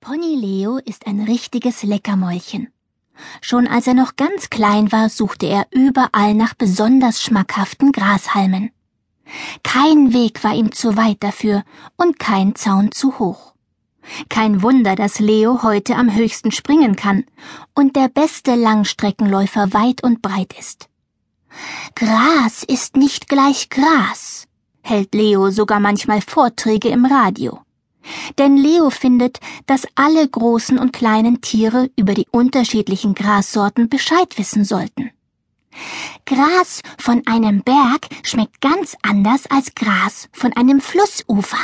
Pony Leo ist ein richtiges Leckermäulchen. Schon als er noch ganz klein war, suchte er überall nach besonders schmackhaften Grashalmen. Kein Weg war ihm zu weit dafür und kein Zaun zu hoch. Kein Wunder, dass Leo heute am höchsten springen kann und der beste Langstreckenläufer weit und breit ist. Gras ist nicht gleich Gras, hält Leo sogar manchmal Vorträge im Radio. Denn Leo findet, dass alle großen und kleinen Tiere über die unterschiedlichen Grassorten Bescheid wissen sollten. Gras von einem Berg schmeckt ganz anders als Gras von einem Flussufer.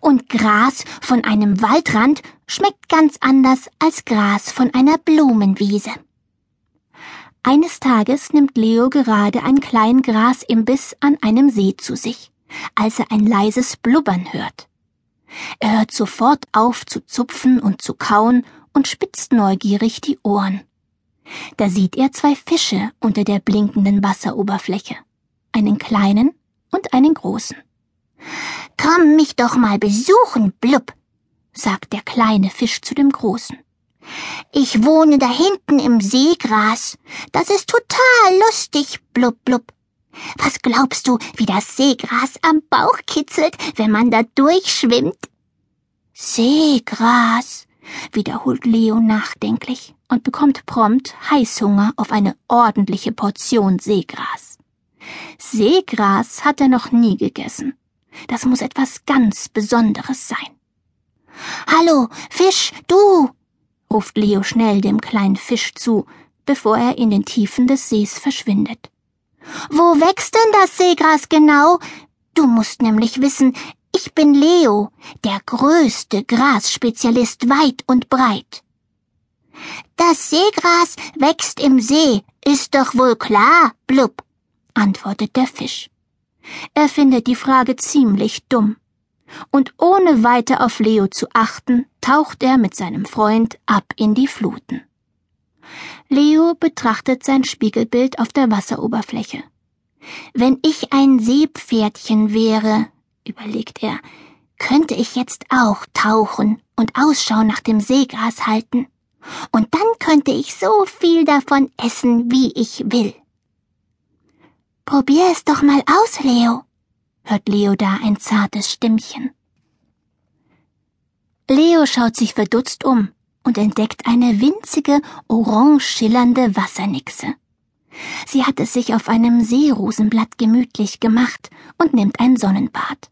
Und Gras von einem Waldrand schmeckt ganz anders als Gras von einer Blumenwiese. Eines Tages nimmt Leo gerade einen kleinen Grasimbiss an einem See zu sich, als er ein leises Blubbern hört. Er hört sofort auf zu zupfen und zu kauen und spitzt neugierig die Ohren. Da sieht er zwei Fische unter der blinkenden Wasseroberfläche, einen kleinen und einen großen. Komm mich doch mal besuchen, blub, sagt der kleine Fisch zu dem großen. Ich wohne da hinten im Seegras. Das ist total lustig, blub blub. Was glaubst du, wie das Seegras am Bauch kitzelt, wenn man da durchschwimmt? Seegras, wiederholt Leo nachdenklich und bekommt prompt Heißhunger auf eine ordentliche Portion Seegras. Seegras hat er noch nie gegessen. Das muss etwas ganz Besonderes sein. Hallo, Fisch, du! ruft Leo schnell dem kleinen Fisch zu, bevor er in den Tiefen des Sees verschwindet. Wo wächst denn das Seegras genau? Du musst nämlich wissen, ich bin Leo, der größte Grasspezialist weit und breit. Das Seegras wächst im See, ist doch wohl klar, blub, antwortet der Fisch. Er findet die Frage ziemlich dumm. Und ohne weiter auf Leo zu achten, taucht er mit seinem Freund ab in die Fluten. Leo betrachtet sein Spiegelbild auf der Wasseroberfläche. Wenn ich ein Seepferdchen wäre, überlegt er, könnte ich jetzt auch tauchen und Ausschau nach dem Seegras halten. Und dann könnte ich so viel davon essen, wie ich will. Probier es doch mal aus, Leo, hört Leo da ein zartes Stimmchen. Leo schaut sich verdutzt um und entdeckt eine winzige, orange schillernde Wassernixe. Sie hat es sich auf einem Seerosenblatt gemütlich gemacht und nimmt ein Sonnenbad.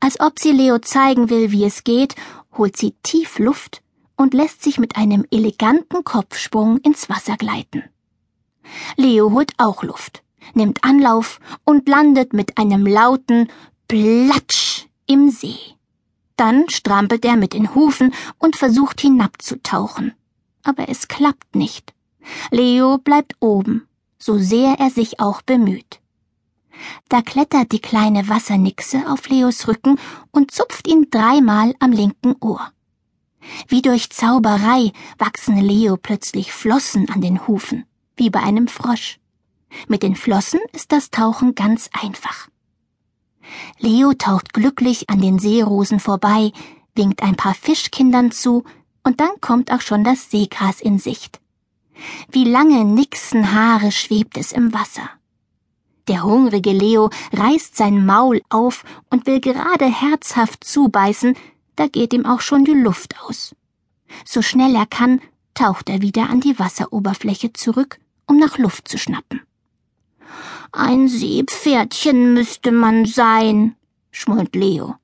Als ob sie Leo zeigen will, wie es geht, holt sie tief Luft und lässt sich mit einem eleganten Kopfsprung ins Wasser gleiten. Leo holt auch Luft, nimmt Anlauf und landet mit einem lauten Platsch im See. Dann strampelt er mit den Hufen und versucht hinabzutauchen. Aber es klappt nicht. Leo bleibt oben, so sehr er sich auch bemüht. Da klettert die kleine Wassernixe auf Leos Rücken und zupft ihn dreimal am linken Ohr. Wie durch Zauberei wachsen Leo plötzlich Flossen an den Hufen, wie bei einem Frosch. Mit den Flossen ist das Tauchen ganz einfach. Leo taucht glücklich an den Seerosen vorbei, winkt ein paar Fischkindern zu, und dann kommt auch schon das Seegras in Sicht. Wie lange Nixenhaare schwebt es im Wasser. Der hungrige Leo reißt sein Maul auf und will gerade herzhaft zubeißen, da geht ihm auch schon die Luft aus. So schnell er kann, taucht er wieder an die Wasseroberfläche zurück, um nach Luft zu schnappen. Ein Seepferdchen müsste man sein, schmollt Leo.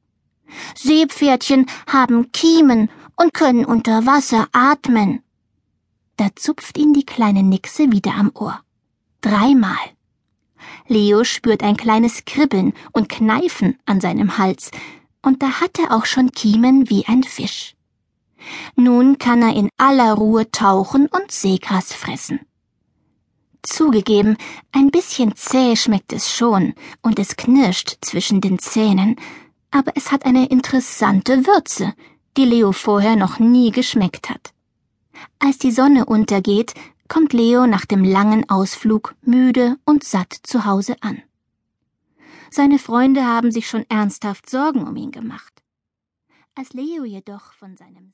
Seepferdchen haben Kiemen und können unter Wasser atmen. Da zupft ihn die kleine Nixe wieder am Ohr. Dreimal. Leo spürt ein kleines Kribbeln und Kneifen an seinem Hals, und da hat er auch schon Kiemen wie ein Fisch. Nun kann er in aller Ruhe tauchen und Seegras fressen. Zugegeben, ein bisschen zäh schmeckt es schon, und es knirscht zwischen den Zähnen, aber es hat eine interessante Würze, die Leo vorher noch nie geschmeckt hat. Als die Sonne untergeht, kommt Leo nach dem langen Ausflug müde und satt zu Hause an. Seine Freunde haben sich schon ernsthaft Sorgen um ihn gemacht. Als Leo jedoch von seinem